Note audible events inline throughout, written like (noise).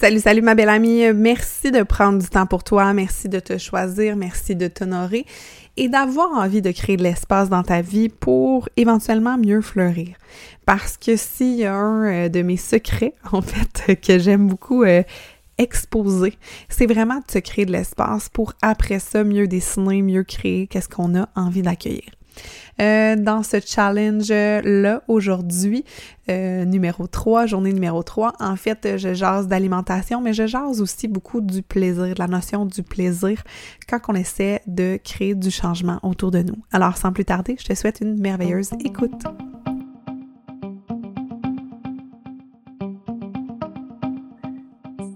Salut, salut ma belle amie. Merci de prendre du temps pour toi. Merci de te choisir. Merci de t'honorer et d'avoir envie de créer de l'espace dans ta vie pour éventuellement mieux fleurir. Parce que s'il y a un euh, de mes secrets, (laughs) en fait, que j'aime beaucoup euh, exposer, c'est vraiment de se créer de l'espace pour après ça mieux dessiner, mieux créer qu'est-ce qu'on a envie d'accueillir. Euh, dans ce challenge-là aujourd'hui, euh, numéro 3, journée numéro 3. En fait, je jase d'alimentation, mais je jase aussi beaucoup du plaisir, de la notion du plaisir quand on essaie de créer du changement autour de nous. Alors, sans plus tarder, je te souhaite une merveilleuse écoute.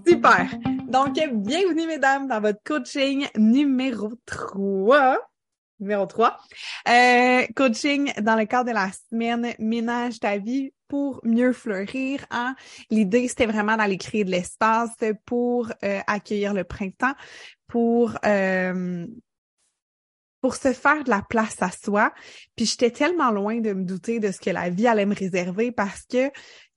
Super! Donc, bienvenue mesdames dans votre coaching numéro 3 numéro 3. Euh, coaching dans le cadre de la semaine Ménage ta vie pour mieux fleurir. Hein? L'idée, c'était vraiment d'aller créer de l'espace pour euh, accueillir le printemps, pour euh, pour se faire de la place à soi. Puis j'étais tellement loin de me douter de ce que la vie allait me réserver parce que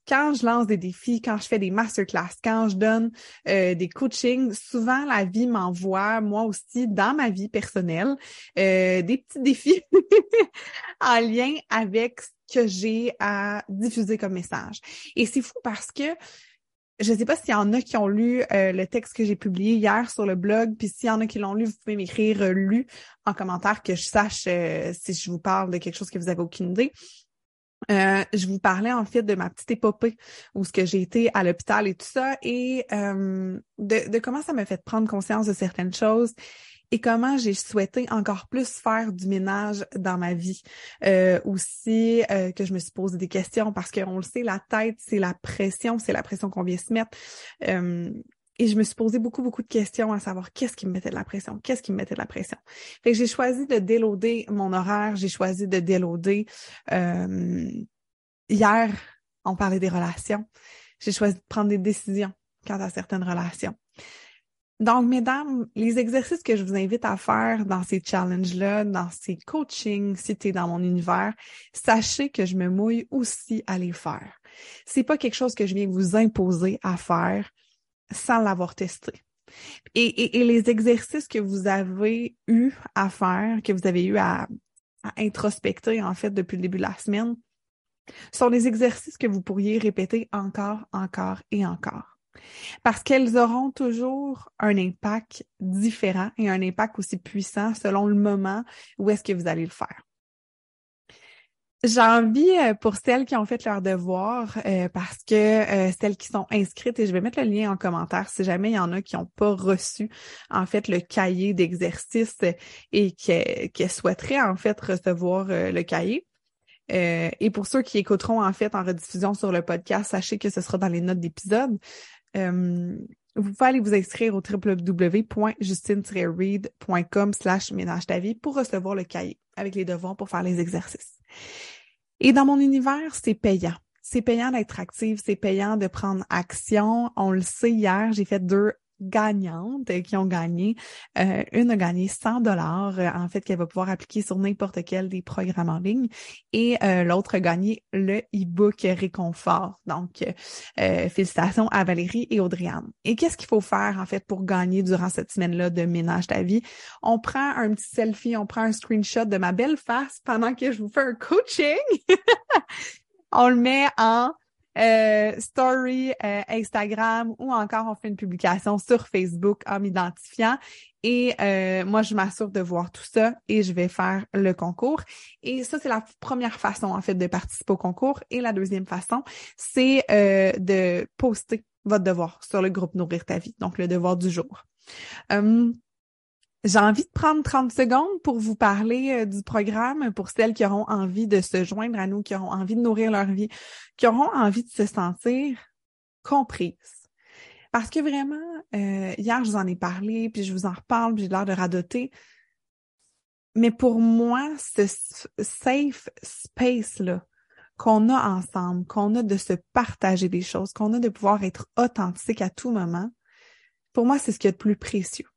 quand je lance des défis, quand je fais des masterclass, quand je donne euh, des coachings, souvent la vie m'envoie, moi aussi, dans ma vie personnelle, euh, des petits défis (laughs) en lien avec ce que j'ai à diffuser comme message. Et c'est fou parce que je ne sais pas s'il y en a qui ont lu euh, le texte que j'ai publié hier sur le blog, puis s'il y en a qui l'ont lu, vous pouvez m'écrire lu en commentaire que je sache si je vous parle de quelque chose que vous avez aucune idée. Euh, je vous parlais en fait de ma petite épopée où ce que j'ai été à l'hôpital et tout ça et euh, de, comment ça m'a fait prendre conscience de certaines choses et comment j'ai souhaité encore plus faire du ménage dans ma vie. Euh, aussi que je me suis posé des questions parce qu'on le sait, la tête, c'est la pression, c'est la pression qu'on vient se mettre. Et je me suis posé beaucoup, beaucoup de questions à savoir qu'est-ce qui me mettait de la pression, qu'est-ce qui me mettait de la pression. Fait que j'ai choisi de déloader mon horaire, j'ai choisi de déloader. Euh, hier, on parlait des relations. J'ai choisi de prendre des décisions quant à certaines relations. Donc, mesdames, les exercices que je vous invite à faire dans ces challenges-là, dans ces coachings, si tu dans mon univers, sachez que je me mouille aussi à les faire. C'est pas quelque chose que je viens vous imposer à faire sans l'avoir testé. Et, les exercices que vous avez eu à faire, que vous avez eu à introspecter en fait depuis le début de la semaine, sont des exercices que vous pourriez répéter encore, encore et encore. Parce qu'elles auront toujours un impact différent et un impact aussi puissant selon le moment où est-ce que vous allez le faire. J'ai envie euh, pour celles qui ont fait leur devoir, euh, parce que euh, celles qui sont inscrites, et je vais mettre le lien en commentaire si jamais il y en a qui n'ont pas reçu en fait le cahier d'exercice et qui, souhaiteraient en fait recevoir le cahier. et pour ceux qui écouteront en fait en rediffusion sur le podcast, sachez que ce sera dans les notes d'épisode. vous pouvez aller vous inscrire au www.justine-read.com slash ménage ta pour recevoir le cahier avec les devoirs pour faire les exercices. Et dans mon univers, c'est payant. C'est payant d'être active, c'est payant de prendre action. On le sait hier, j'ai fait deux gagnantes qui ont gagné. Euh, une a gagné 100 dollars, euh, en fait, qu'elle va pouvoir appliquer sur n'importe quel des programmes en ligne. Et euh, l'autre a gagné le e-book Réconfort. Donc, félicitations à Valérie et Audriane. Et qu'est-ce qu'il faut faire, en fait, pour gagner durant cette semaine-là de Ménage ta vie? On prend un petit selfie, on prend un screenshot de ma belle face pendant que je vous fais un coaching. (laughs) on le met en euh, story euh, Instagram ou encore on fait une publication sur Facebook en m'identifiant. Et euh, moi, je m'assure de voir tout ça et je vais faire le concours. Et ça, c'est la première façon, en fait, de participer au concours. Et la deuxième façon, c'est de poster votre devoir sur le groupe Nourrir ta vie, donc le devoir du jour. Hum, j'ai envie de prendre 30 secondes pour vous parler euh, du programme pour celles qui auront envie de se joindre à nous, qui auront envie de nourrir leur vie, qui auront envie de se sentir comprises. Parce que vraiment, euh, hier, je vous en ai parlé, puis je vous en reparle, puis j'ai l'air de radoter. Mais pour moi, ce safe space-là qu'on a ensemble, qu'on a de se partager des choses, qu'on a de pouvoir être authentique à tout moment, pour moi, c'est ce qui est le plus précieux.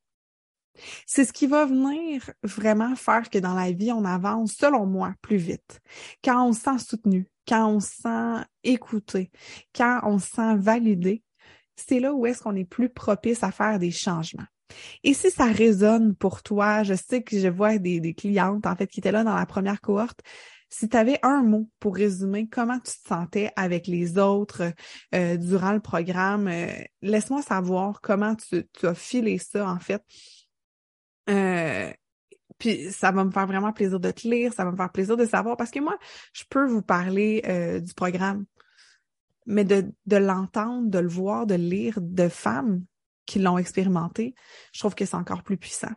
C'est ce qui va venir vraiment faire que dans la vie, on avance, selon moi, plus vite. Quand on se sent soutenu, quand on se sent écouté, quand on se sent validé, c'est là où est-ce qu'on est plus propice à faire des changements. Et si ça résonne pour toi, je sais que je vois des, clientes, en fait, qui étaient là dans la première cohorte, si tu avais un mot pour résumer comment tu te sentais avec les autres euh, durant le programme, euh, laisse-moi savoir comment tu, as filé ça, en fait. Euh, puis ça va me faire vraiment plaisir de te lire, ça va me faire plaisir de savoir parce que moi, je peux vous parler euh, du programme, mais de, de l'entendre, de le voir, de lire de femmes qui l'ont expérimenté, je trouve que c'est encore plus puissant.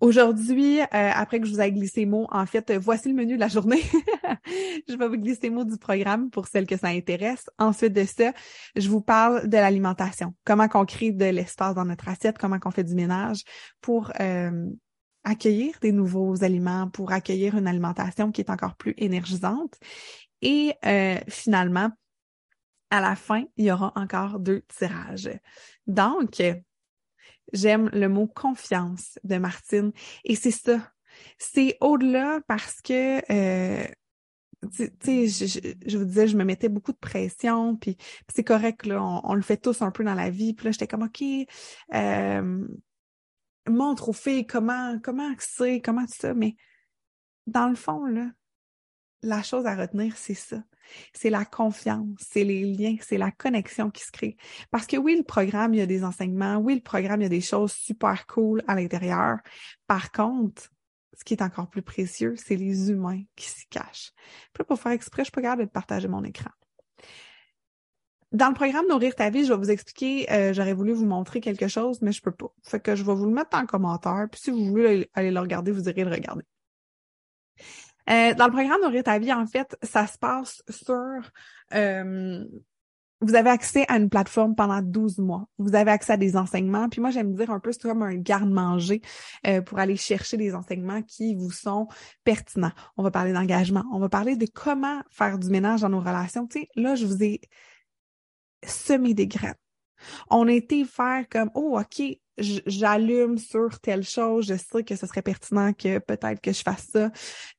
Aujourd'hui, euh, après que je vous ai glissé mots, en fait, voici le menu de la journée. (laughs) je vais vous glisser mots du programme pour celles que ça intéresse. Ensuite de ça, je vous parle de l'alimentation. Comment qu'on crée de l'espace dans notre assiette, comment qu'on fait du ménage pour euh, accueillir des nouveaux aliments, pour accueillir une alimentation qui est encore plus énergisante. Et euh, finalement, à la fin, il y aura encore deux tirages. Donc, J'aime le mot confiance de Martine. Et c'est ça. C'est au-delà parce que, euh, tu sais, je, je, vous disais, je me mettais beaucoup de pression, puis, c'est correct, là, on, le fait tous un peu dans la vie. Puis là, j'étais comme, OK, euh, montre aux filles comment, comment c'est, comment ça. Mais dans le fond, là, la chose à retenir, c'est ça. C'est la confiance, c'est les liens, c'est la connexion qui se crée. Parce que oui, le programme, il y a des enseignements, oui, le programme, il y a des choses super cool à l'intérieur. Par contre, ce qui est encore plus précieux, c'est les humains qui s'y cachent. Pour faire exprès, je pas capable de partager mon écran. Dans le programme Nourrir ta vie, je vais vous expliquer, euh, j'aurais voulu vous montrer quelque chose, mais je peux pas. Je vais vous le mettre en commentaire, puis si vous voulez aller le regarder, vous irez le regarder. Euh, dans le programme Nourrir ta vie, en fait, ça se passe sur... Euh, vous avez accès à une plateforme pendant 12 mois. Vous avez accès à des enseignements. Puis moi, j'aime dire un peu, c'est comme un garde-manger euh, pour aller chercher des enseignements qui vous sont pertinents. On va parler d'engagement. On va parler de comment faire du ménage dans nos relations. Tu sais, là, je vous ai semé des graines. On a été faire comme, oh, OK, j'allume sur telle chose, je sais que ce serait pertinent que peut-être que je fasse ça,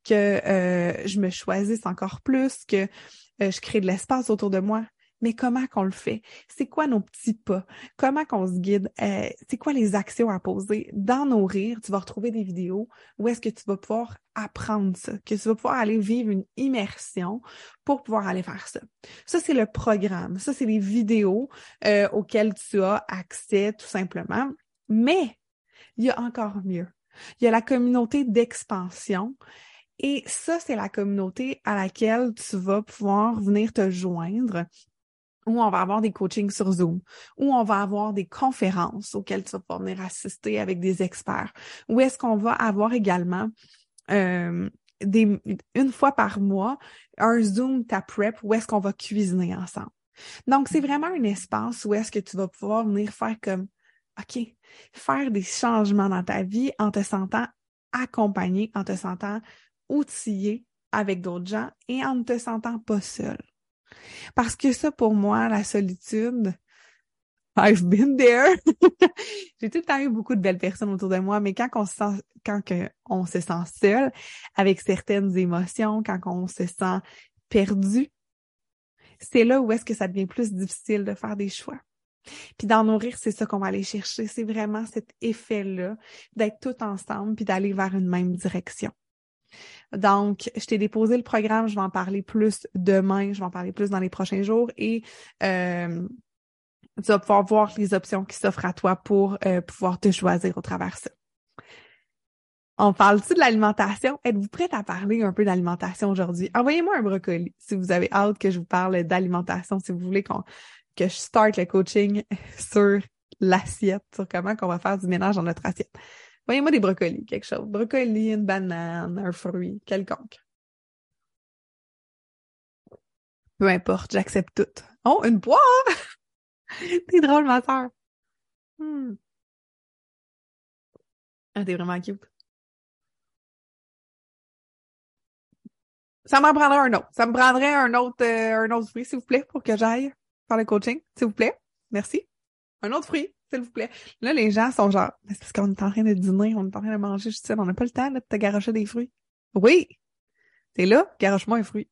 que euh, je me choisisse encore plus, que euh, je crée de l'espace autour de moi. Mais comment qu'on le fait? C'est quoi nos petits pas? Comment qu'on se guide? Euh, c'est quoi les actions à poser? Dans nos rires, tu vas retrouver des vidéos où est-ce que tu vas pouvoir apprendre ça, que tu vas pouvoir aller vivre une immersion pour pouvoir aller faire ça. Ça, c'est le programme. Ça, c'est les vidéos euh, auxquelles tu as accès tout simplement. Mais il y a encore mieux. Il y a la communauté d'expansion. Et ça, c'est la communauté à laquelle tu vas pouvoir venir te joindre où on va avoir des coachings sur Zoom, où on va avoir des conférences auxquelles tu vas pouvoir venir assister avec des experts, où est-ce qu'on va avoir également euh, une fois par mois un Zoom ta prep où est-ce qu'on va cuisiner ensemble. Donc, c'est vraiment un espace où est-ce que tu vas pouvoir venir faire comme, OK, faire des changements dans ta vie en te sentant accompagné, en te sentant outillé avec d'autres gens et en ne te sentant pas seul. Parce que ça, pour moi, la solitude, I've been there. (laughs) J'ai tout le temps eu beaucoup de belles personnes autour de moi, mais quand on se sent, quand on se sent seul avec certaines émotions, quand on se sent perdu, c'est là où est-ce que ça devient plus difficile de faire des choix. Puis d'en nourrir, c'est ça qu'on va aller chercher. C'est vraiment cet effet-là d'être tout ensemble puis d'aller vers une même direction. Donc, je t'ai déposé le programme, je vais en parler plus demain, je vais en parler plus dans les prochains jours et euh, tu vas pouvoir voir les options qui s'offrent à toi pour euh, pouvoir te choisir au travers de ça. On parle-tu de l'alimentation? Êtes-vous prête à parler un peu d'alimentation aujourd'hui? Envoyez-moi un brocoli si vous avez hâte que je vous parle d'alimentation, si vous voulez qu'on que je starte le coaching (laughs) sur l'assiette, sur comment qu'on va faire du ménage dans notre assiette. Voyez-moi des brocolis, quelque chose. Brocoli, une banane, un fruit, quelconque. Peu importe, j'accepte tout. Oh, une poire! (laughs) t'es drôle, ma soeur. Hmm. Ah, t'es vraiment cute. Ça m'en prendrait un autre. Ça me prendrait un autre, euh, un autre fruit, s'il vous plaît, pour que j'aille faire le coaching, s'il vous plaît. Merci. Un autre fruit s'il vous plaît. Là, les gens sont genre, c'est parce qu'on est en train de dîner, on est en train de manger, je sais, on n'a pas le temps de te garocher des fruits. Oui! T'es là, garoche-moi un fruit.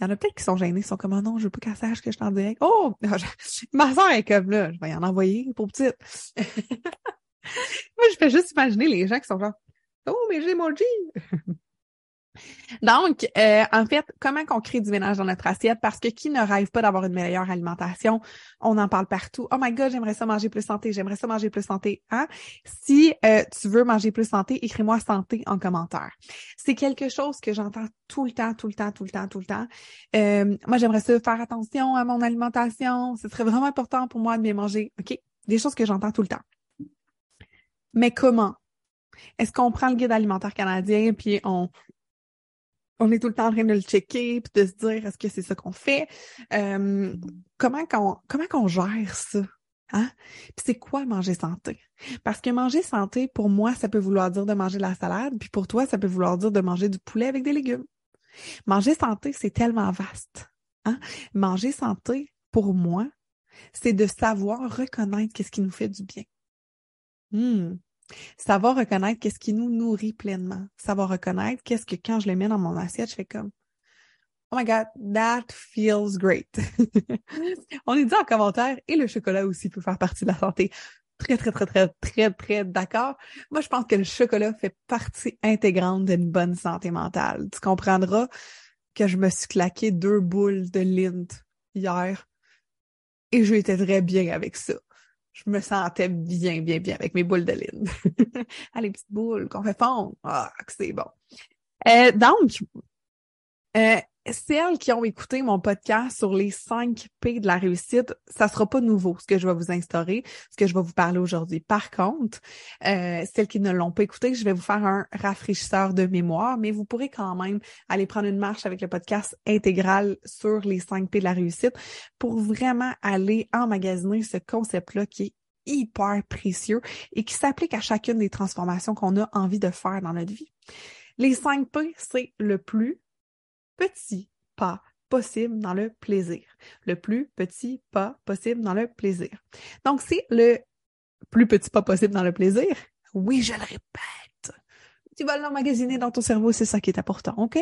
Il y en a peut-être qui sont gênés, ils sont comme, oh non, je veux pas qu'elle sache que je suis en direct. Oh! (laughs) Ma soeur est comme là, je vais y en envoyer pour petite. (laughs) Moi, je fais juste imaginer les gens qui sont genre, oh, mais j'ai mon G! (laughs) Donc, euh, en fait, comment qu'on crée du ménage dans notre assiette? Parce que qui ne rêve pas d'avoir une meilleure alimentation? On en parle partout. Oh my God, j'aimerais ça manger plus santé, j'aimerais ça manger plus santé. Hein? Si euh, tu veux manger plus santé, écris-moi santé en commentaire. C'est quelque chose que j'entends tout le temps, tout le temps, tout le temps, tout le temps. Euh, moi, j'aimerais ça faire attention à mon alimentation. Ce serait vraiment important pour moi de bien manger. OK? Des choses que j'entends tout le temps. Mais comment? Est-ce qu'on prend le guide alimentaire canadien puis on on est tout le temps en train de le checker puis de se dire est-ce que c'est ça qu'on fait? Euh, comment qu'on comment qu'on gère ça hein? Puis c'est quoi manger santé? Parce que manger santé pour moi ça peut vouloir dire de manger de la salade puis pour toi ça peut vouloir dire de manger du poulet avec des légumes. Manger santé c'est tellement vaste hein? Manger santé pour moi c'est de savoir reconnaître qu'est-ce qui nous fait du bien. Hmm. Savoir reconnaître qu'est-ce qui nous nourrit pleinement. Savoir reconnaître qu'est-ce que quand je le mets dans mon assiette, je fais comme Oh my God, that feels great. (laughs) On est dit en commentaire et le chocolat aussi peut faire partie de la santé. Très, très, très, très, très, très d'accord. Moi, je pense que le chocolat fait partie intégrante d'une bonne santé mentale. Tu comprendras que je me suis claqué deux boules de Lind hier et j'étais très bien avec ça je me sentais bien, bien, bien avec mes boules de lune. (laughs) ah, les petites boules qu'on fait fondre. Ah, c'est bon. Euh, donc, euh, celles qui ont écouté mon podcast sur les 5 P de la réussite, ça sera pas nouveau ce que je vais vous instaurer, ce que je vais vous parler aujourd'hui. Par contre, euh, celles qui ne l'ont pas écouté, je vais vous faire un rafraîchisseur de mémoire, mais vous pourrez quand même aller prendre une marche avec le podcast intégral sur les 5 P de la réussite pour vraiment aller emmagasiner ce concept-là qui est hyper précieux et qui s'applique à chacune des transformations qu'on a envie de faire dans notre vie. Les 5 P, c'est le plus, petit pas possible dans le plaisir. Le plus petit pas possible dans le plaisir. Donc, c'est le plus petit pas possible dans le plaisir. Oui, je le répète. Tu vas l'emmagasiner dans ton cerveau, c'est ça qui est important, OK?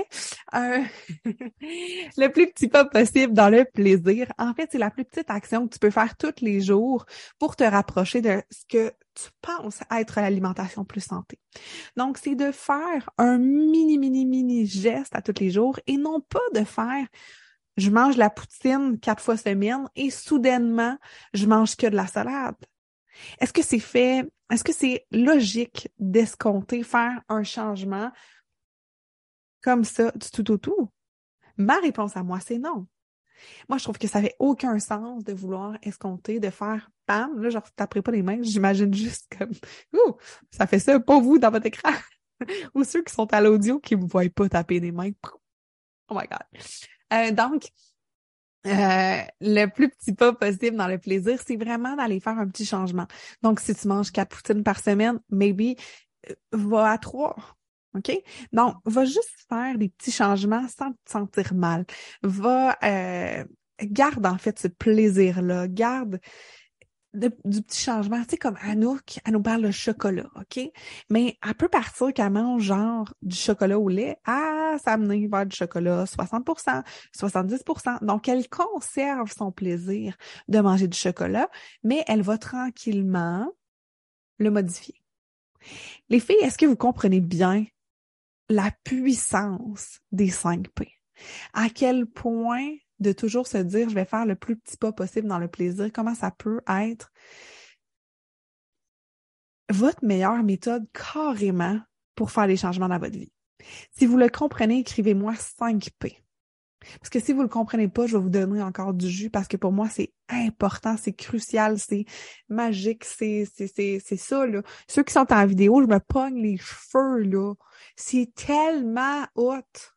Euh, (laughs) le plus petit pas possible dans le plaisir. En fait, c'est la plus petite action que tu peux faire tous les jours pour te rapprocher de ce que tu penses être l'alimentation plus santé. Donc, c'est de faire un mini, mini, mini geste à tous les jours et non pas de faire je mange la poutine quatre fois semaine et soudainement, je mange que de la salade. Est-ce que c'est fait, est-ce que c'est logique d'escompter faire un changement comme ça du tout au tout? Ma réponse à moi, c'est non. Moi, je trouve que ça fait aucun sens de vouloir escompter, de faire bam, là, genre, taperai pas les mains, j'imagine juste comme, ouh, ça fait ça, pas vous dans votre écran. (laughs) Ou ceux qui sont à l'audio qui ne voient pas taper des mains. Oh my God. Euh, donc, euh, le plus petit pas possible dans le plaisir, c'est vraiment d'aller faire un petit changement. Donc, si tu manges quatre poutines par semaine, maybe, euh, va à trois. OK? Donc, va juste faire des petits changements sans te sentir mal. Va, euh, garde en fait ce plaisir-là. Garde du petit changement. Tu sais, comme Anouk, elle nous parle de chocolat, OK? Mais elle peut partir qu'elle mange genre du chocolat au lait à s'amener vers du chocolat 60% 70% Donc, elle conserve son plaisir de manger du chocolat, mais elle va tranquillement le modifier. Les filles, est-ce que vous comprenez bien la puissance des 5 P? À quel point de toujours se dire je vais faire le plus petit pas possible dans le plaisir, comment ça peut être votre meilleure méthode carrément pour faire des changements dans votre vie? Si vous le comprenez, écrivez-moi 5 P. Parce que si vous le comprenez pas, je vais vous donner encore du jus parce que pour moi, c'est important, c'est crucial, c'est magique, c'est, c'est, c'est, c'est ça, là. Ceux qui sont en vidéo, je me pogne les cheveux, là. C'est tellement haute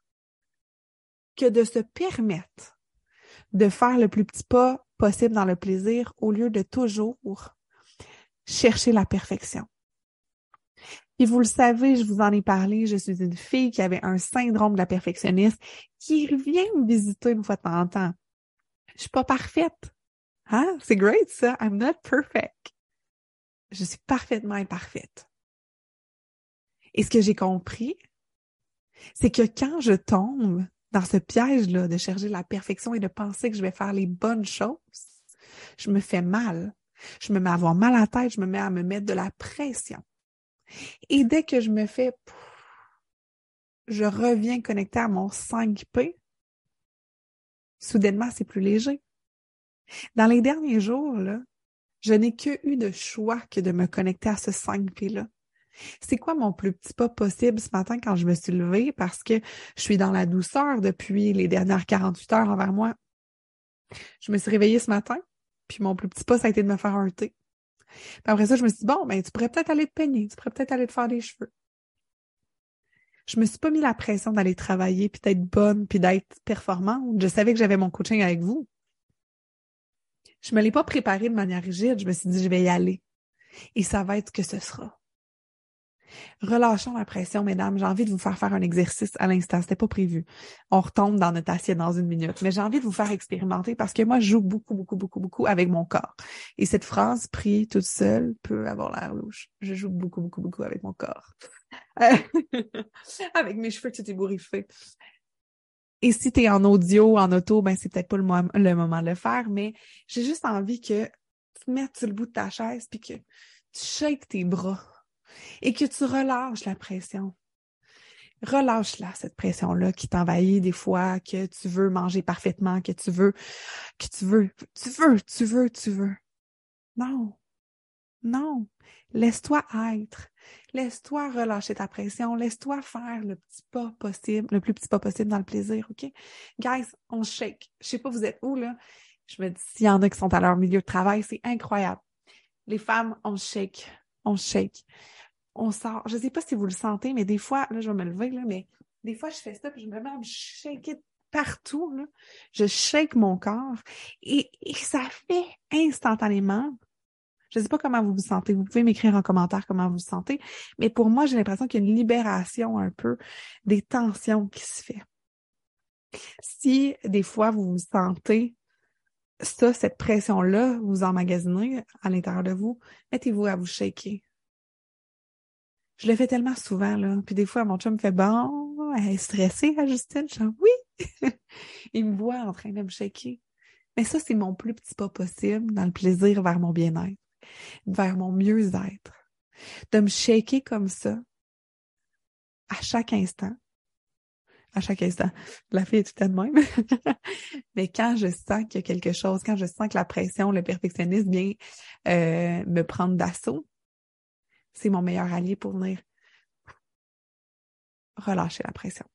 que de se permettre de faire le plus petit pas possible dans le plaisir au lieu de toujours chercher la perfection. Et vous le savez, je vous en ai parlé, je suis une fille qui avait un syndrome de la perfectionniste qui revient me visiter une fois de temps en temps. Je suis pas parfaite. Hein? C'est great ça. I'm not perfect. Je suis parfaitement imparfaite. Et ce que j'ai compris, c'est que quand je tombe dans ce piège-là de chercher la perfection et de penser que je vais faire les bonnes choses, je me fais mal. Je me mets à avoir mal à la tête, je me mets à me mettre de la pression. Et dès que je me fais, je reviens connecté à mon 5P, soudainement, c'est plus léger. Dans les derniers jours, je n'ai que eu de choix que de me connecter à ce 5P-là. C'est quoi mon plus petit pas possible ce matin quand je me suis levée? Parce que je suis dans la douceur depuis les dernières 48 heures envers moi. Je me suis réveillée ce matin, puis mon plus petit pas, ça a été de me faire un thé. Puis après ça, je me suis dit, bon, ben, tu pourrais peut-être aller te peigner, tu pourrais peut-être aller te faire des cheveux. Je me suis pas mis la pression d'aller travailler, puis d'être bonne, puis d'être performante. Je savais que j'avais mon coaching avec vous. Je me l'ai pas préparé de manière rigide. Je me suis dit, je vais y aller. Et ça va être ce que ce sera. Relâchons la pression, mesdames. J'ai envie de vous faire faire un exercice à l'instant. C'était pas prévu. On retombe dans notre assiette dans une minute. Mais j'ai envie de vous faire expérimenter parce que moi, je joue beaucoup, beaucoup, beaucoup, beaucoup avec mon corps. Et cette phrase prise toute seule peut avoir l'air louche. Je joue beaucoup, beaucoup, beaucoup avec mon corps. (laughs) avec mes cheveux tout ébouriffés. Et si tu es en audio, en auto, ben c'est peut-être pas le, le, moment de le faire, mais j'ai juste envie que tu te mettes sur le bout de ta chaise puis que tu shakes tes bras et que tu relâches la pression. Relâche-la, cette pression-là qui t'envahit des fois, que tu veux manger parfaitement, que tu veux, que tu veux, tu veux, tu veux, tu veux. Non. Non. Laisse-toi être. Laisse-toi relâcher ta pression. Laisse-toi faire le petit pas possible, le plus petit pas possible dans le plaisir, OK? Guys, on shake. Je sais pas vous êtes où, là. Je me dis, s'il y en a qui sont à leur milieu de travail, c'est incroyable. Les femmes, on shake. On shake on sort. Je sais pas si vous le sentez, mais des fois, là, je vais me lever, là, mais des fois, je fais ça, puis je me mets à me shaker partout, là. Je shake mon corps et, ça fait instantanément. Je sais pas comment vous vous sentez. Vous pouvez m'écrire en commentaire comment vous vous sentez. Mais pour moi, j'ai l'impression qu'il y a une libération un peu des tensions qui se fait. Si des fois vous vous sentez ça, cette pression-là, vous emmagasinez à l'intérieur de vous, mettez-vous à vous shaker. Je le fais tellement souvent, là. Puis des fois, mon chum me fait bon, elle est stressée, hein, Justine? Je dis oui. (laughs) Il me voit en train de me shaker. Mais ça, c'est mon plus petit pas possible dans le plaisir vers mon bien-être, vers mon mieux-être. De me shaker comme ça, à chaque instant. À chaque instant. La fille est tout à de même. (laughs) Mais quand je sens qu'il y a quelque chose, quand je sens que la pression, le perfectionnisme vient euh, me prendre d'assaut, c'est mon meilleur allié pour venir relâcher la pression.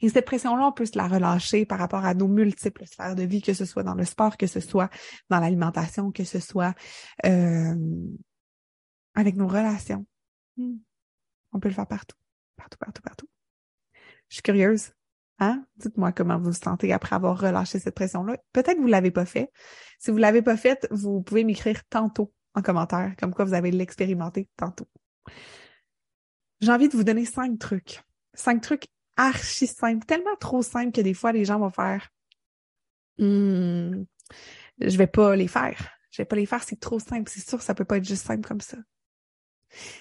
Et cette pression-là, on peut se la relâcher par rapport à nos multiples sphères de vie, que ce soit dans le sport, que ce soit dans l'alimentation, que ce soit euh, avec nos relations. Hmm. On peut le faire partout, partout, partout, partout. Je suis curieuse. Hein? Dites-moi comment vous vous sentez après avoir relâché cette pression-là. Peut-être que vous l'avez pas fait. Si vous l'avez pas fait, vous pouvez m'écrire tantôt en commentaire, comme quoi vous avez l'expérimenté tantôt. J'ai envie de vous donner cinq trucs. Cinq trucs archi simples, tellement trop simples que des fois les gens vont faire hmm, je vais pas les faire. Je vais pas les faire, c'est trop simple. C'est sûr, ça peut pas être juste simple comme ça.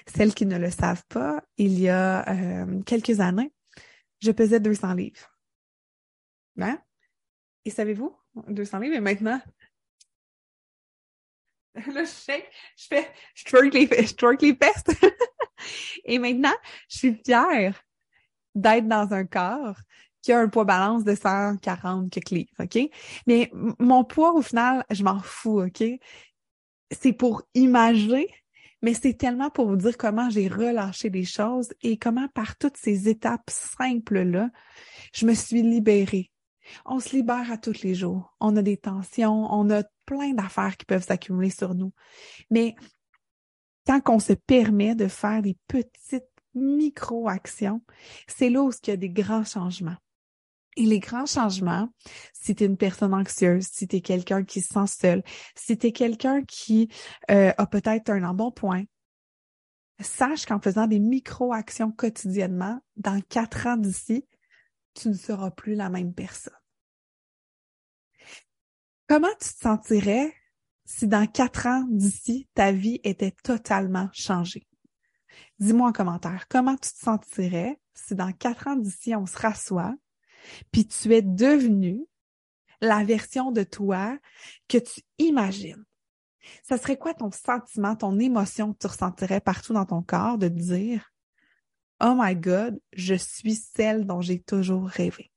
Celles qui ne le savent pas, il y a euh, quelques années, je pesais 200 livres. Hein? Et savez-vous, 200 livres, et maintenant, (laughs) Là, je shake, je fais, je twerk les, je twerk les pestes. (laughs) Et maintenant, je suis fière d'être dans un corps qui a un poids balance de 140 quelques livres, OK? Mais mon poids, au final, je m'en fous, OK? C'est pour imager, mais c'est tellement pour vous dire comment j'ai relâché les choses et comment par toutes ces étapes simples-là, je me suis libérée. On se libère à tous les jours. On a des tensions, on a plein d'affaires qui peuvent s'accumuler sur nous. Mais tant qu'on se permet de faire des petites micro-actions, c'est là où il y a des grands changements. Et les grands changements, si tu es une personne anxieuse, si tu es quelqu'un qui se sent seul, si tu es quelqu'un qui euh, a peut-être un embonpoint, sache qu'en faisant des micro-actions quotidiennement, dans quatre ans d'ici, tu ne seras plus la même personne. Comment tu te sentirais si dans quatre ans d'ici, ta vie était totalement changée? Dis-moi en commentaire, comment tu te sentirais si dans quatre ans d'ici, on se rassoit, puis tu es devenu la version de toi que tu imagines? Ça serait quoi ton sentiment, ton émotion que tu ressentirais partout dans ton corps de dire Oh my God, je suis celle dont j'ai toujours rêvé.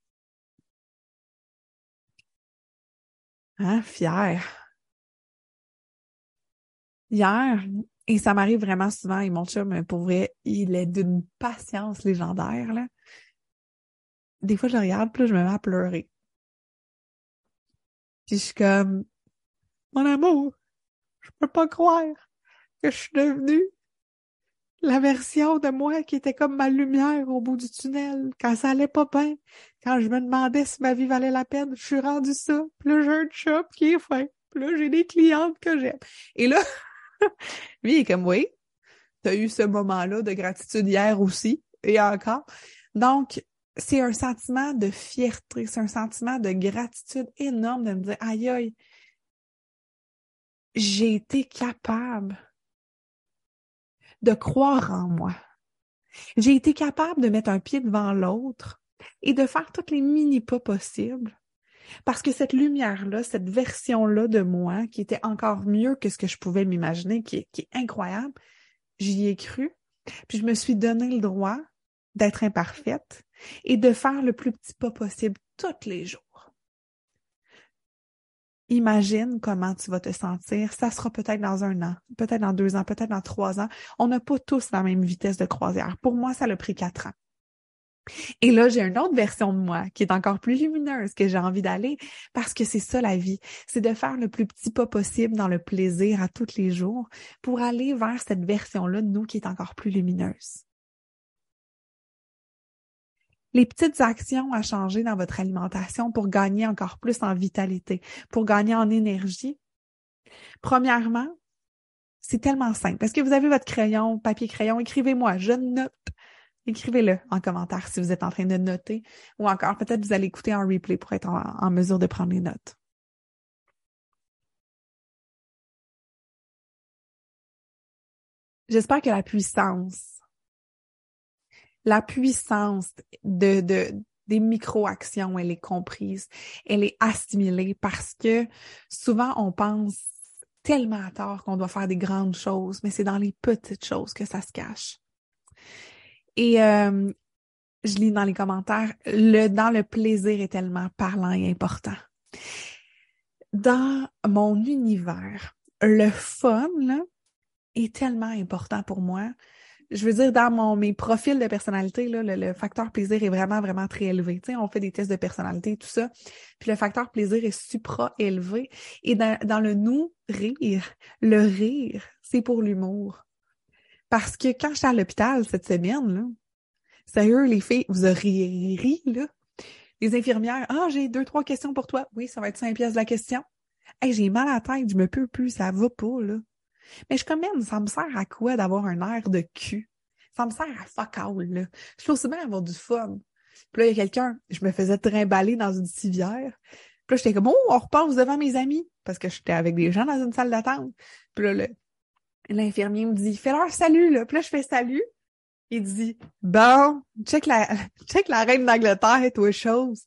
Hein, fier. Hier, et ça m'arrive vraiment souvent, et mon chum, pour vrai, il est d'une patience légendaire, là. Des fois, je regarde, puis je me mets à pleurer. Puis je suis comme, mon amour, je peux pas croire que je suis devenue la version de moi qui était comme ma lumière au bout du tunnel, quand ça allait pas bien, quand je me demandais si ma vie valait la peine, je suis rendue ça. Puis là, j'ai un shop qui est fin. Puis là, j'ai des clientes que j'aime. Et là, (laughs) lui, il est comme, oui, t'as eu ce moment-là de gratitude hier aussi, et encore. Donc, c'est un sentiment de fierté, c'est un sentiment de gratitude énorme de me dire, aïe aïe, j'ai été capable de croire en moi. J'ai été capable de mettre un pied devant l'autre et de faire toutes les mini pas possibles. Parce que cette lumière-là, cette version-là de moi, qui était encore mieux que ce que je pouvais m'imaginer, qui, qui, est incroyable, j'y ai cru. Puis je me suis donné le droit d'être imparfaite et de faire le plus petit pas possible tous les jours. Imagine comment tu vas te sentir. Ça sera peut-être dans un an, peut-être dans deux ans, peut-être dans trois ans. On n'a pas tous la même vitesse de croisière. Pour moi, ça a pris quatre ans. Et là, j'ai une autre version de moi qui est encore plus lumineuse, que j'ai envie d'aller, parce que c'est ça la vie. C'est de faire le plus petit pas possible dans le plaisir à tous les jours pour aller vers cette version-là de nous qui est encore plus lumineuse les petites actions à changer dans votre alimentation pour gagner encore plus en vitalité, pour gagner en énergie? Premièrement, c'est tellement simple. Est-ce que vous avez votre crayon, papier crayon? Écrivez-moi, je note. Écrivez-le en commentaire si vous êtes en train de noter ou encore peut-être vous allez écouter en replay pour être en, en mesure de prendre les notes. J'espère que la puissance la puissance de, de des micro-actions, elle est comprise, elle est assimilée parce que souvent on pense tellement à tort qu'on doit faire des grandes choses, mais c'est dans les petites choses que ça se cache. Et euh, je lis dans les commentaires, le dans le plaisir est tellement parlant et important. Dans mon univers, le fun là, est tellement important pour moi je veux dire, dans mon, mes profils de personnalité, là, le, facteur plaisir est vraiment, vraiment très élevé. Tu on fait des tests de personnalité, tout ça. Puis le facteur plaisir est supra élevé. Et dans, dans le nous, rire, le rire, c'est pour l'humour. Parce que quand j'étais à l'hôpital cette semaine, là, sérieux, les filles, vous auriez ri, là. Les infirmières, ah, j'ai deux, trois questions pour toi. Oui, ça va être cinq pièces de la question. Hey, j'ai mal à la tête, je me peux plus, ça va pas, là. Mais je comme même, ça me sert à quoi d'avoir un air de cul? Ça me sert à fuck all. Je peux aussi bien avoir du fun. Puis là, il y a quelqu'un, je me faisais trimballer dans une civière. Puis là, j'étais comme, oh, on repasse devant mes amis. Parce que j'étais avec des gens dans une salle d'attente. Puis là, l'infirmier me dit, fais leur salut, là. Puis là, je fais salut. Il dit, bon, check la, (laughs) check la reine d'Angleterre et toi chose.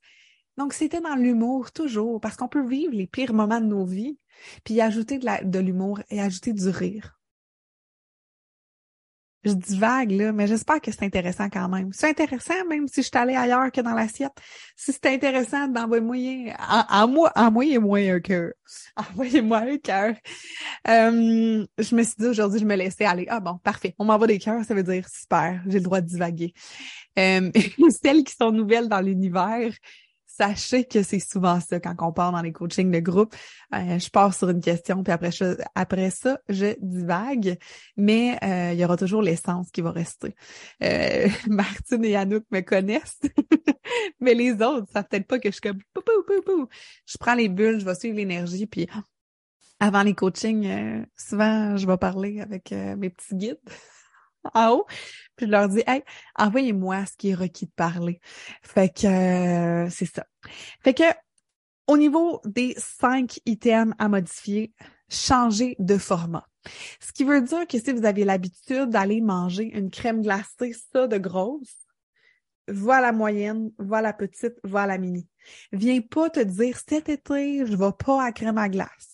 Donc, c'était dans l'humour, toujours, parce qu'on peut vivre les pires moments de nos vies, puis ajouter de, l'humour et ajouter du rire. Je dis vague, là, mais j'espère que c'est intéressant quand même. C'est intéressant, même si je suis allée ailleurs que dans l'assiette. Si c'est intéressant, d'envoyer moi, (laughs) envoyez-moi un cœur. Envoyez-moi un cœur. Je me suis dit aujourd'hui, je me laissais aller. Ah bon, parfait. On m'envoie des cœurs, ça veut dire super, j'ai le droit de divaguer. Euh, (laughs) celles qui sont nouvelles dans l'univers, sachez que c'est souvent ça quand on part dans les coachings de groupe. Euh, je pars sur une question, puis après, après ça, je divague, mais euh, il y aura toujours l'essence qui va rester. Euh, (laughs) Martine et Anouk me connaissent, (laughs) mais les autres savent peut-être pas que je suis comme pou, pou, pou, Je prends les bulles, je vais suivre l'énergie, puis avant les coachings, souvent, je vais parler avec mes petits guides (laughs) en haut. Puis je leur dis, hey, envoyez-moi ce qui est requis de parler. Fait que euh, c'est ça. Fait que au niveau des cinq items à modifier, changer de format. Ce qui veut dire que si vous avez l'habitude d'aller manger une crème glacée, ça de grosse, va à la moyenne, va à la petite, va à la mini. Viens pas te dire cet été, je vais pas à crème à glace.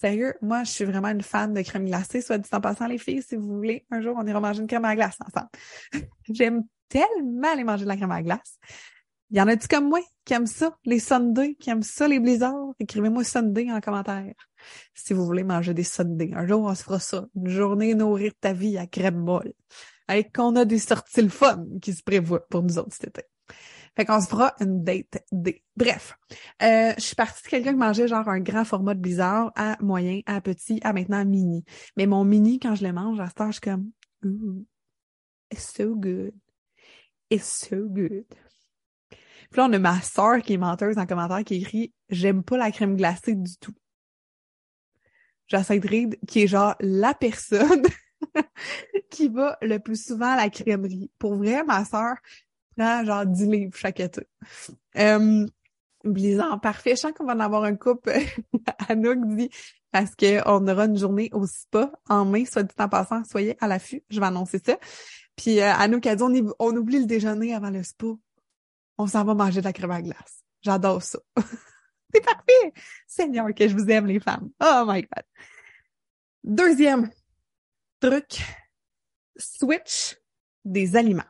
Sérieux, moi, je suis vraiment une fan de crème glacée. Soit dit en passant, les filles, si vous voulez, un jour, on ira manger une crème à glace ensemble. (laughs) J'aime tellement aller manger de la crème à glace. Y en a-tu comme moi qui aiment ça, les Sundays, qui aiment ça, les blizzards? Écrivez-moi Sunday en commentaire. Si vous voulez manger des Sundays. Un jour, on se fera ça. Une journée nourrir ta vie à crème molle. Avec qu'on a des sorties le fun qui se prévoient pour nous autres cet été. Fait qu'on se fera une date day. Bref, euh, je suis partie de quelqu'un qui mangeait genre un grand format de blizzard à moyen, à petit, à maintenant mini. Mais mon mini, quand je le mange, à ce temps, je suis comme, ooh, it's so good. It's so good. Puis là, on a ma soeur qui est menteuse en commentaire qui écrit J'aime pas la crème glacée du tout. De rire, qui est genre la personne (laughs) qui va le plus souvent à la crèmerie. Pour vrai, ma genre 10 livres chaque été. Euh, Blizzard, parfait. Je sens qu'on va en avoir un couple. (laughs) Anouk dit parce qu'on aura une journée au spa en mai, soit dit en passant, soyez à l'affût. Je vais annoncer ça. Puis euh, Anouk a dit on, on, oublie le déjeuner avant le spa. On s'en va manger de la crème à glace. J'adore ça. (laughs) C'est parfait. Seigneur, que je vous aime, les femmes. Oh my God. Deuxième truc, switch des aliments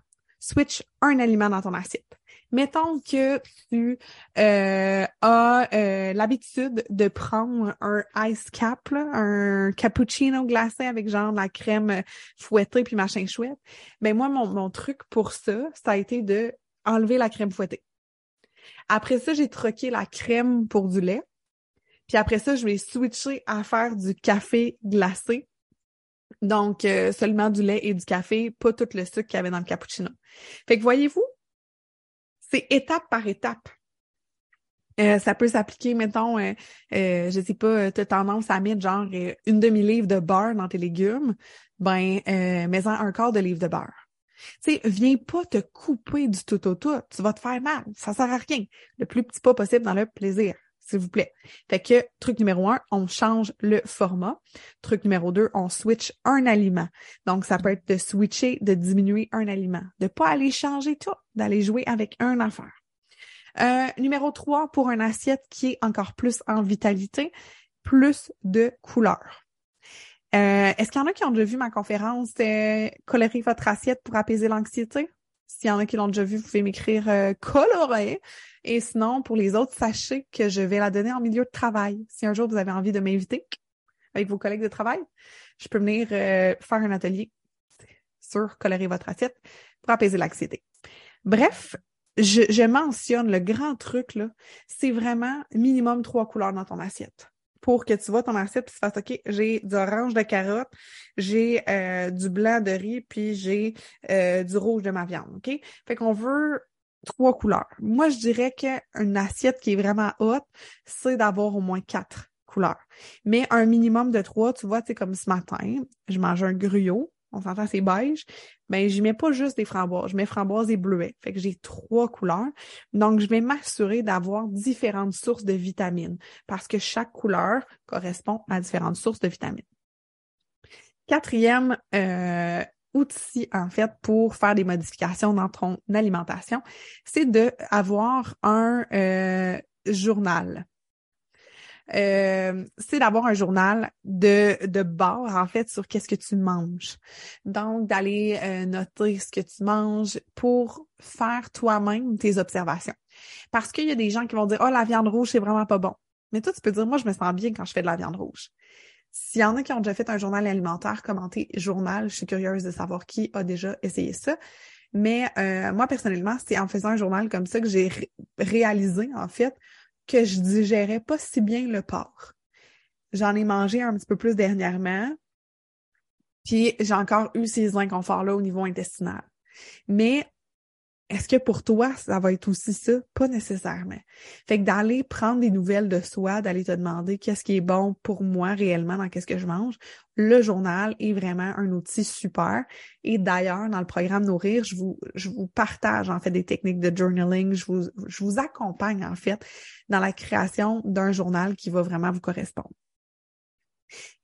switch un aliment dans ton assiette. Mettons que tu euh, as euh, l'habitude de prendre un ice cap, un cappuccino glacé avec genre de la crème fouettée puis machin chouette. Ben moi, mon, mon truc pour ça, ça a été de enlever la crème fouettée. Après ça, j'ai troqué la crème pour du lait. Puis après ça, je vais switcher à faire du café glacé donc, euh, seulement du lait et du café, pas tout le sucre qu'il y avait dans le cappuccino. Fait que voyez-vous, c'est étape par étape. Euh, ça peut s'appliquer, mettons, euh, euh, je sais pas, tu as tendance à mettre genre une demi-livre de beurre dans tes légumes, ben, mets-en un quart de livre de beurre. Tu sais, viens pas te couper du tout au tout, tu vas te faire mal, ça sert à rien. Le plus petit pas possible dans le plaisir s'il vous plaît. Fait que truc numéro un, on change le format. Truc numéro deux, on switch un aliment. Donc, ça peut être de switcher, de diminuer un aliment, de pas aller changer tout, d'aller jouer avec un affaire. Euh, numéro trois, pour une assiette qui est encore plus en vitalité, plus de couleurs. Euh, est-ce qu'il y en a qui ont déjà vu ma conférence euh, Colorer votre assiette pour apaiser l'anxiété? S'il y en a qui l'ont déjà vu, vous pouvez m'écrire euh, colorer. Et sinon, pour les autres, sachez que je vais la donner en milieu de travail. Si un jour vous avez envie de m'inviter avec vos collègues de travail, je peux venir euh, faire un atelier sur colorer votre assiette pour apaiser l'anxiété. Bref, je, je, mentionne le grand truc, là, c'est vraiment minimum trois couleurs dans ton assiette pour que tu vois ton assiette et tu fasses OK, j'ai du orange de carotte, j'ai euh, du blanc de riz, puis j'ai euh, du rouge de ma viande. OK? Fait qu'on veut trois couleurs. Moi, je dirais qu'une assiette qui est vraiment haute, c'est d'avoir au moins quatre couleurs. Mais un minimum de trois, tu vois, sais, comme ce matin, je mange un gruyot, on s'entend, c'est beige, mais je mets pas juste des framboises, je mets framboises et bleuets. Fait que j'ai trois couleurs. Donc, je vais m'assurer d'avoir différentes sources de vitamines parce que chaque couleur correspond à différentes sources de vitamines. Quatrième euh, outil, en fait, pour faire des modifications dans ton alimentation, c'est d'avoir un euh, journal. Euh, c'est d'avoir un journal de, de bord, en fait, sur qu'est-ce que tu manges. Donc, d'aller euh, noter ce que tu manges pour faire toi-même tes observations. Parce qu'il y a des gens qui vont dire, oh, la viande rouge, c'est vraiment pas bon. Mais toi, tu peux dire, moi, je me sens bien quand je fais de la viande rouge. S'il y en a qui ont déjà fait un journal alimentaire, commentez journal. Je suis curieuse de savoir qui a déjà essayé ça. Mais euh, moi, personnellement, c'est en faisant un journal comme ça que j'ai réalisé, en fait, que je digérais pas si bien le porc. J'en ai mangé un petit peu plus dernièrement, puis j'ai encore eu ces inconforts-là au niveau intestinal. Mais est-ce que pour toi, ça va être aussi ça? Pas nécessairement. Fait que d'aller prendre des nouvelles de soi, d'aller te demander qu'est-ce qui est bon pour moi réellement dans qu'est-ce que je mange, le journal est vraiment un outil super. Et d'ailleurs, dans le programme Nourrir, je vous, je vous partage en fait des techniques de journaling. Je vous, je vous accompagne en fait dans la création d'un journal qui va vraiment vous correspondre.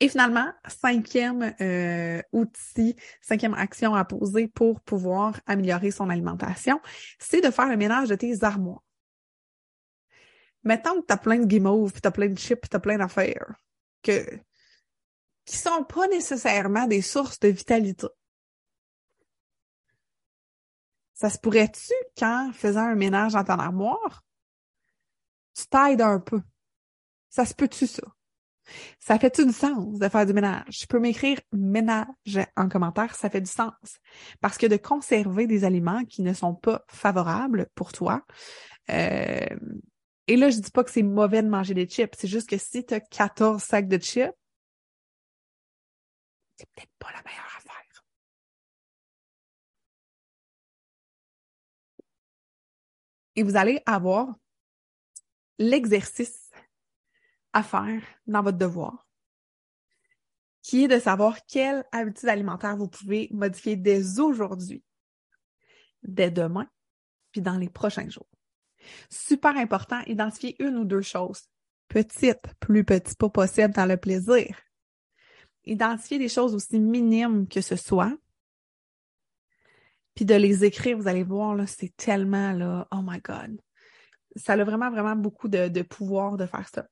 Et finalement, cinquième euh, outil, cinquième action à poser pour pouvoir améliorer son alimentation, c'est de faire le ménage de tes armoires. Mettons que tu as plein de guimauves, puis tu as plein de chips, tu as plein d'affaires que qui sont pas nécessairement des sources de vitalité. Ça se pourrait-tu, quand faisant un ménage dans ton armoire, tu t'aides un peu? Ça se peut-tu, ça? Ça fait-tu du sens de faire du ménage? Tu peux m'écrire ménage en commentaire, ça fait du sens. Parce que de conserver des aliments qui ne sont pas favorables pour toi, euh, et là, je dis pas que c'est mauvais de manger des chips, c'est juste que si tu as 14 sacs de chips, c'est peut-être pas la meilleure affaire. Et vous allez avoir l'exercice à faire dans votre devoir, qui est de savoir quelle habitude alimentaire vous pouvez modifier dès aujourd'hui, dès demain, puis dans les prochains jours. Super important, identifier une ou deux choses. Petites, plus petites pas possible dans le plaisir. Identifier des choses aussi minimes que ce soit. Puis de les écrire, vous allez voir, là, c'est tellement, là, oh my God. Ça a vraiment, vraiment beaucoup de, de pouvoir de faire ça.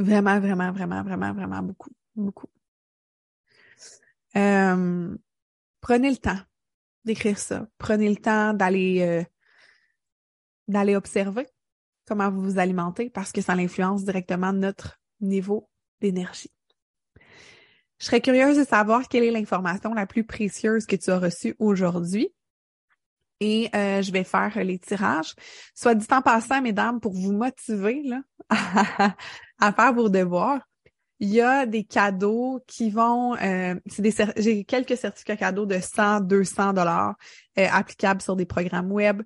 Vraiment, vraiment, vraiment, vraiment, vraiment beaucoup, beaucoup. Euh, prenez le temps d'écrire ça. Prenez le temps d'aller euh, d'aller observer comment vous vous alimentez parce que ça influence directement notre niveau d'énergie. Je serais curieuse de savoir quelle est l'information la plus précieuse que tu as reçue aujourd'hui. Et euh, je vais faire les tirages. Soit dit en passant, mesdames, pour vous motiver là, (laughs) à faire vos devoirs, il y a des cadeaux qui vont, euh, des j'ai quelques certificats cadeaux de 100, 200 dollars euh, applicables sur des programmes web.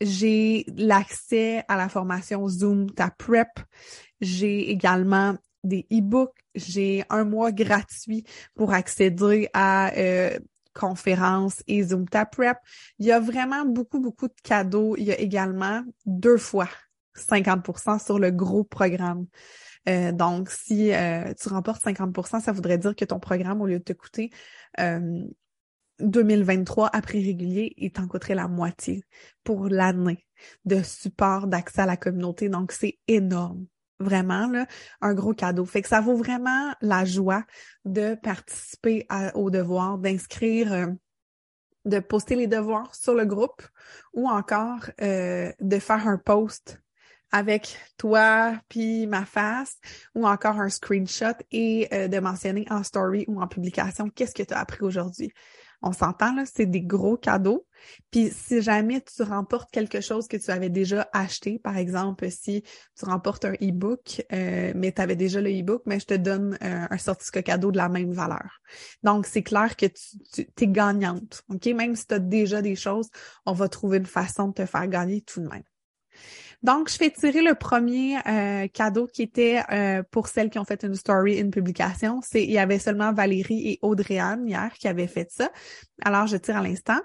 J'ai l'accès à la formation Zoom Ta Prep. J'ai également des e-books. J'ai un mois gratuit pour accéder à euh, conférences et Zoom Ta Prep. Il y a vraiment beaucoup, beaucoup de cadeaux. Il y a également deux fois 50% sur le gros programme. Euh, donc, si euh, tu remportes 50% ça voudrait dire que ton programme, au lieu de te coûter 2023 à prix régulier, il t'en coûterait la moitié pour l'année de support d'accès à la communauté. Donc, c'est énorme. Vraiment, là, un gros cadeau. Fait que ça vaut vraiment la joie de participer au devoir, d'inscrire euh, de poster les devoirs sur le groupe ou encore de faire un post avec toi puis ma face ou encore un screenshot et euh, de mentionner en story ou en publication qu'est-ce que tu as appris aujourd'hui. On s'entend là, c'est des gros cadeaux. Puis si jamais tu remportes quelque chose que tu avais déjà acheté, par exemple, si tu remportes un e-book, euh, mais tu avais déjà le e-book, mais je te donne euh, un certificat cadeau de la même valeur. Donc, c'est clair que tu, tu es gagnante. OK? Même si tu as déjà des choses, on va trouver une façon de te faire gagner tout de même. Donc, je fais tirer le premier euh, cadeau qui était euh, pour celles qui ont fait une story, une publication. C'est il y avait seulement Valérie et Audrey-Anne hier qui avaient fait ça. Alors, je tire à l'instant.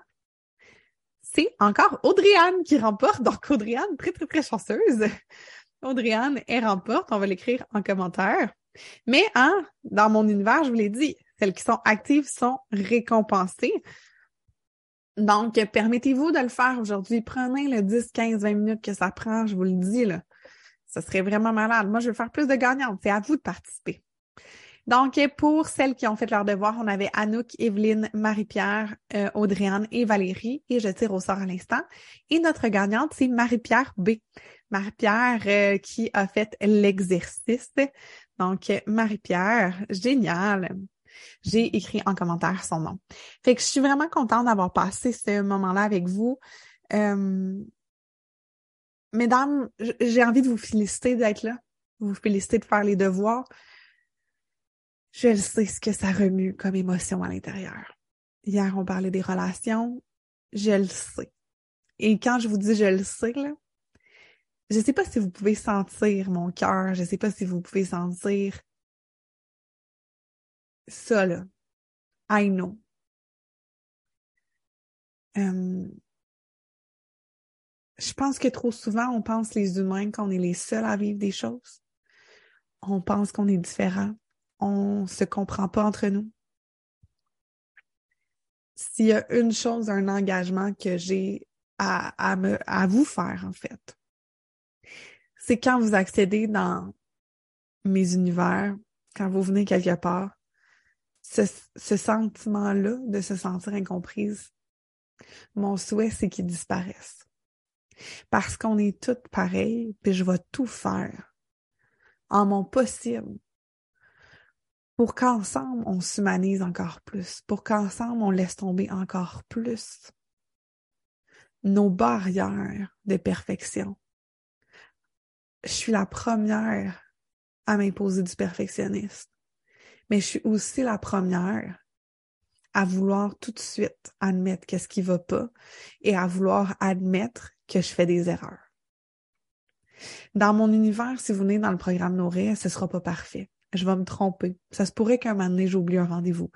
C'est encore Audrey-Anne qui remporte. Donc, Audrey-Anne, très, très, très chanceuse. Audrey-Anne, elle remporte. On va l'écrire en commentaire. Mais, hein, dans mon univers, je vous l'ai dit, celles qui sont actives sont récompensées. Donc, permettez-vous de le faire aujourd'hui. Prenez le 10, 15, 20 minutes que ça prend, je vous le dis, là. Ça serait vraiment malade. Moi, je veux faire plus de gagnantes. C'est à vous de participer. Donc, pour celles qui ont fait leur devoir, on avait Anouk, Evelyne, Marie-Pierre, euh, et Valérie. Et je tire au sort à l'instant. Et notre gagnante, c'est Marie-Pierre B. Marie-Pierre euh, qui a fait l'exercice. Donc, Marie-Pierre, génial j'ai écrit en commentaire son nom. Fait que je suis vraiment contente d'avoir passé ce moment-là avec vous. Euh, mesdames, j'ai envie de vous féliciter d'être là, vous féliciter de faire les devoirs. Je le sais ce que ça remue comme émotion à l'intérieur. Hier, on parlait des relations. Je le sais. Et quand je vous dis je le sais, là, je sais pas si vous pouvez sentir mon cœur, je sais pas si vous pouvez sentir ça, là. I know. Euh, je pense que trop souvent, on pense les humains qu'on est les seuls à vivre des choses. on pense qu'on est différent, on se comprend pas entre nous. S'il y a une chose, un engagement que j'ai à, à, à vous faire, en fait, c'est quand vous accédez dans mes univers, quand vous venez quelque part, ce, sentiment-là de se sentir incomprise, mon souhait, c'est qu'il disparaisse. Parce qu'on est toutes pareilles, puis je vais tout faire en mon possible pour qu'ensemble, on s'humanise encore plus, pour qu'ensemble, on laisse tomber encore plus nos barrières de perfection. Je suis la première à m'imposer du perfectionniste, mais je suis aussi la première à vouloir tout de suite admettre qu'est-ce qui va pas et à vouloir admettre que je fais des erreurs. Dans mon univers, si vous venez dans le programme Nourrir, ce sera pas parfait. Je vais me tromper. Ça se pourrait qu'un moment donné, j'oublie un rendez-vous.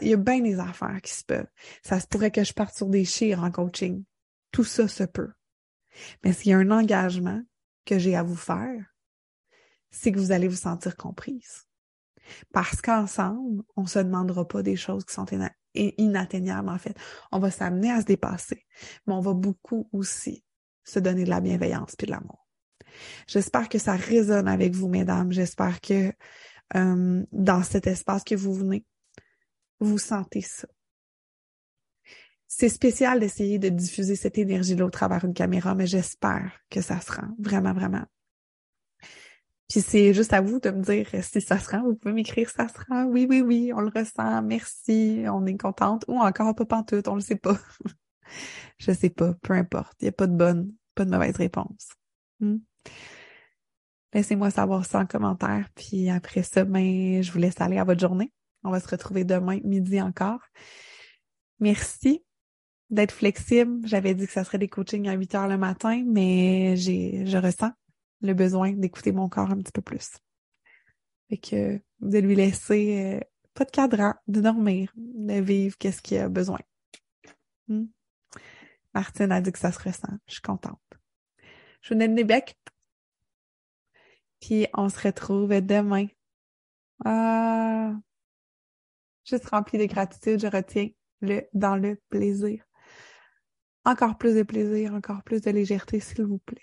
Il y a bien des affaires qui se peuvent. Ça se pourrait que je parte sur des chires en coaching. Tout ça se peut. Mais s'il y a un engagement que j'ai à vous faire, c'est que vous allez vous sentir comprise. Parce qu'ensemble, on se demandera pas des choses qui sont inatteignables, en fait. On va s'amener à se dépasser, mais on va beaucoup aussi se donner de la bienveillance puis de l'amour. J'espère que ça résonne avec vous, mesdames. J'espère que euh, dans cet espace que vous venez, vous sentez ça. C'est spécial d'essayer de diffuser cette énergie-là au travers d'une caméra, mais j'espère que ça se rend vraiment, vraiment. Puis c'est juste à vous de me dire si ça se rend. Vous pouvez m'écrire ça se rend. Oui, oui, oui, on le ressent. Merci, on est contente. Ou encore pas pantoute, on le sait pas. (laughs) je sais pas, peu importe. Il n'y a pas de bonne, pas de mauvaise réponse. Hmm? Laissez-moi savoir ça en commentaire. Puis après ça, ben, je vous laisse aller à votre journée. On va se retrouver demain midi encore. Merci d'être flexible. J'avais dit que ça serait des coachings à 8 heures le matin, mais j'ai, je ressens le besoin d'écouter mon corps un petit peu plus. Fait que de lui laisser euh, pas de cadran, de dormir, de vivre qu'est-ce qu'il a besoin. Hmm? Martine a dit que ça se ressent. Je suis contente. Je vous donne des. Puis on se retrouve demain. Ah, juste rempli de gratitude, je retiens le dans le plaisir. Encore plus de plaisir, encore plus de légèreté, s'il vous plaît.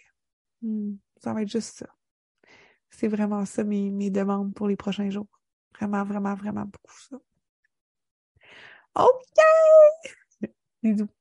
Hmm. Ça va être juste ça. C'est vraiment ça mes, mes demandes pour les prochains jours. Vraiment, vraiment, vraiment beaucoup ça. OK! (laughs) Bisous.